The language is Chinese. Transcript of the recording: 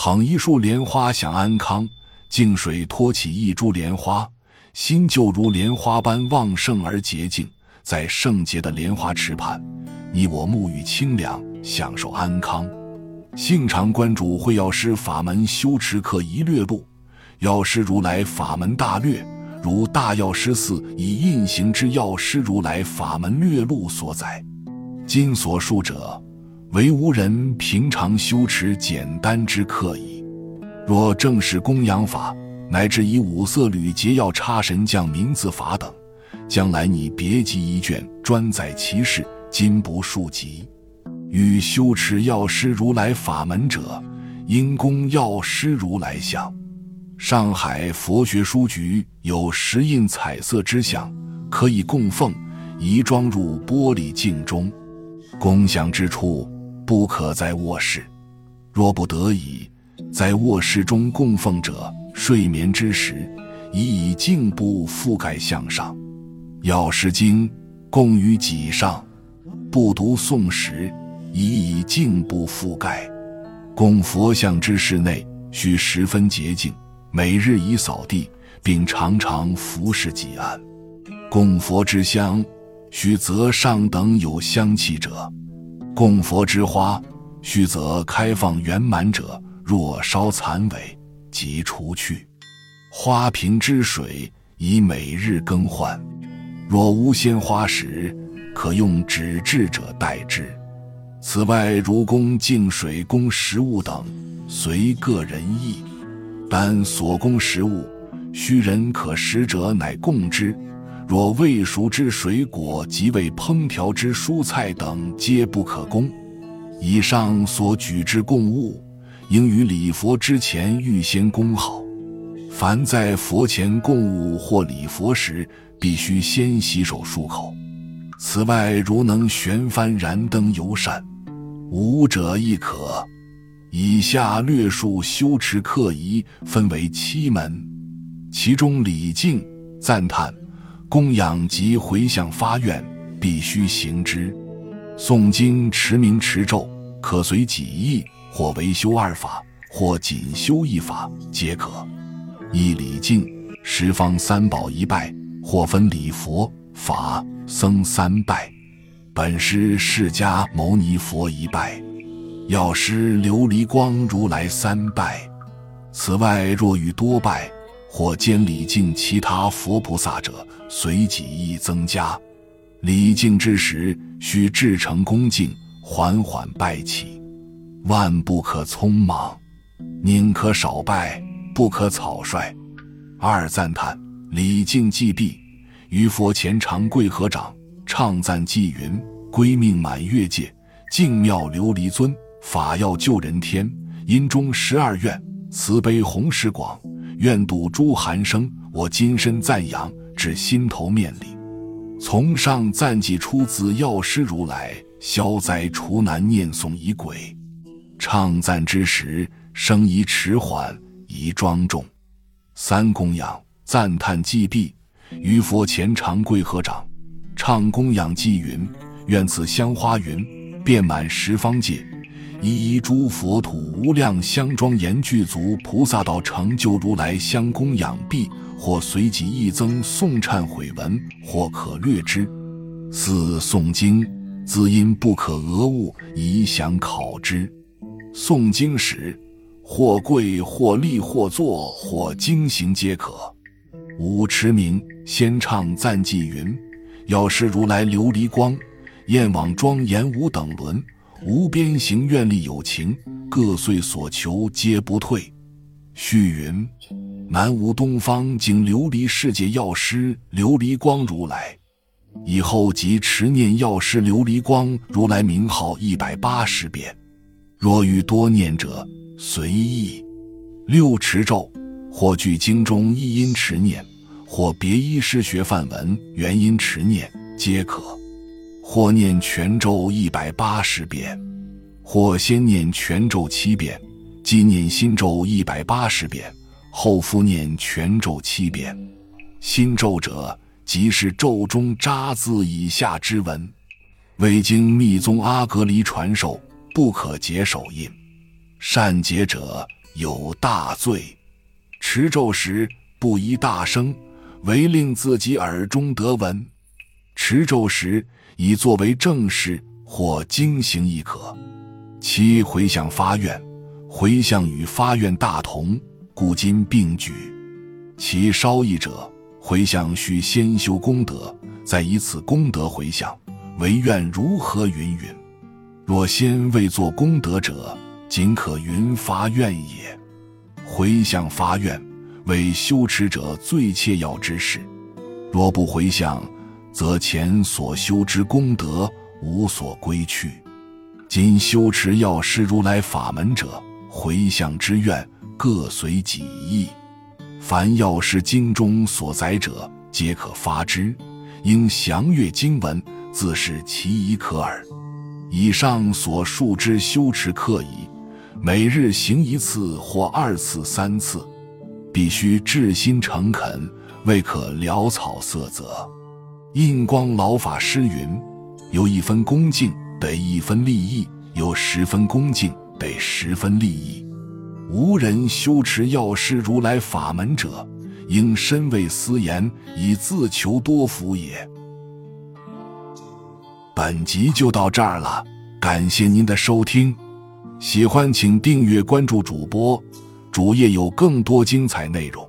捧一束莲花享安康，净水托起一株莲花，心就如莲花般旺盛而洁净。在圣洁的莲花池畔，你我沐浴清凉，享受安康。幸常观主会药师法门修持课一略录，药师如来法门大略，如大药师寺以印行之药师如来法门略录所载。今所述者，为无人平常修持简单之课矣。若正是供养法，乃至以五色缕结要插神将名字法等。将来你别集一卷，专载其事，今不述及。欲修持药师如来法门者，因供药师如来像。上海佛学书局有石印彩色之像，可以供奉，移装入玻璃镜中。供享之处不可在卧室，若不得已，在卧室中供奉者，睡眠之时，宜以镜布覆盖向上。药师经供于脊上，不读诵时，宜以净布覆盖。供佛像之室内，需十分洁净，每日以扫地，并常常服侍己安。供佛之香，须择上等有香气者；供佛之花，须择开放圆满者。若稍残萎，即除去。花瓶之水，宜每日更换。若无鲜花时，可用纸质者代之。此外，如供净水、供食物等，随个人意。但所供食物，须人可食者乃供之。若未熟之水果及未烹调之蔬菜等，皆不可供。以上所举之供物，应于礼佛之前预先供好。凡在佛前供物或礼佛时，必须先洗手漱口。此外，如能悬幡燃灯游善，无者亦可。以下略述修持课仪，分为七门，其中礼敬、赞叹、供养及回向发愿，必须行之。诵经、持名、持咒，可随己意，或为修二法，或仅修一法，皆可。一礼敬，十方三宝一拜。或分礼佛法僧三拜，本师释迦牟尼佛一拜，药师琉璃光如来三拜。此外，若欲多拜或兼礼敬其他佛菩萨者，随己意增加。礼敬之时，须至诚恭敬，缓缓拜起，万不可匆忙，宁可少拜，不可草率。二赞叹。礼敬既毕，于佛前长跪合掌，唱赞偈云：“归命满月界，净妙琉璃尊，法要救人天。因中十二愿，慈悲弘誓广，愿度诸寒生。我今身赞扬，至心头面礼。从上赞偈出自药师如来，消灾除难念诵仪轨。唱赞之时，声宜迟缓，宜庄重。三供养。”赞叹祭毕，于佛前长跪合掌，唱供养偈云：“愿此香花云遍满十方界，一一诸佛土无量香庄严具足，菩萨道成就如来香供养毕，或随即一增诵忏悔文，或可略之。四诵经，兹因不可讹误，宜详考之。诵经时，或跪，或立，或坐，或经行皆可。”五持名，先唱赞偈云：“药师如来琉璃光，焰网庄严无等伦，无边行愿力有情，各遂所求皆不退。”续云：“南无东方净琉璃世界药师琉璃光如来。”以后即持念药师琉璃光如来名号一百八十遍。若欲多念者，随意。六持咒。或据经中一音持念，或别一师学梵文原音持念，皆可；或念全咒一百八十遍，或先念全咒七遍，即念心咒一百八十遍，后复念全咒七遍。心咒者，即是咒中扎字以下之文。未经密宗阿格离传授，不可解手印。善解者。有大罪。持咒时不宜大声，唯令自己耳中得闻。持咒时以作为正事或经行亦可。七回向发愿，回向与发愿大同，故今并举。其稍异者，回向须先修功德，再以此功德回向，唯愿如何云云。若先未作功德者，仅可云发愿也。回向发愿，为修持者最切要之事。若不回向，则前所修之功德无所归去。今修持药师如来法门者，回向之愿各随己意。凡药师经中所载者，皆可发之。应详阅经文，自是其宜可耳。以上所述之修持课已，每日行一次或二次、三次，必须至心诚恳，未可潦草色泽。印光老法师云：“有一分恭敬，得一分利益；有十分恭敬，得十分利益。无人修持药师如来法门者，应深为私言，以自求多福也。”本集就到这儿了，感谢您的收听，喜欢请订阅关注主播，主页有更多精彩内容。